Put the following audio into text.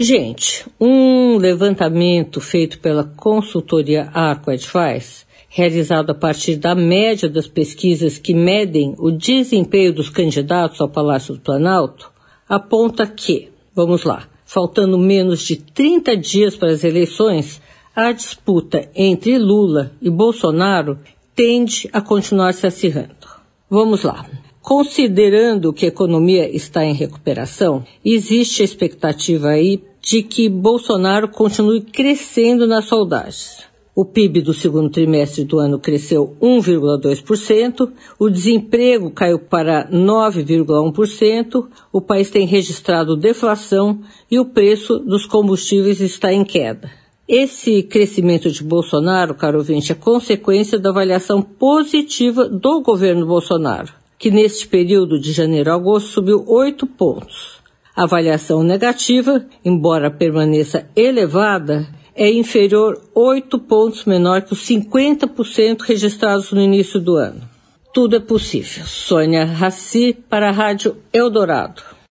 Gente, um levantamento feito pela consultoria Arco Advice, realizado a partir da média das pesquisas que medem o desempenho dos candidatos ao Palácio do Planalto, aponta que, vamos lá, faltando menos de 30 dias para as eleições, a disputa entre Lula e Bolsonaro tende a continuar se acirrando. Vamos lá. Considerando que a economia está em recuperação, existe a expectativa aí de que Bolsonaro continue crescendo nas soldagens. O PIB do segundo trimestre do ano cresceu 1,2%, o desemprego caiu para 9,1%, o país tem registrado deflação e o preço dos combustíveis está em queda. Esse crescimento de Bolsonaro, caro ouvinte, é consequência da avaliação positiva do governo Bolsonaro que neste período de janeiro a agosto subiu 8 pontos. Avaliação negativa, embora permaneça elevada, é inferior 8 pontos menor que os 50% registrados no início do ano. Tudo é possível. Sônia Raci para a Rádio Eldorado.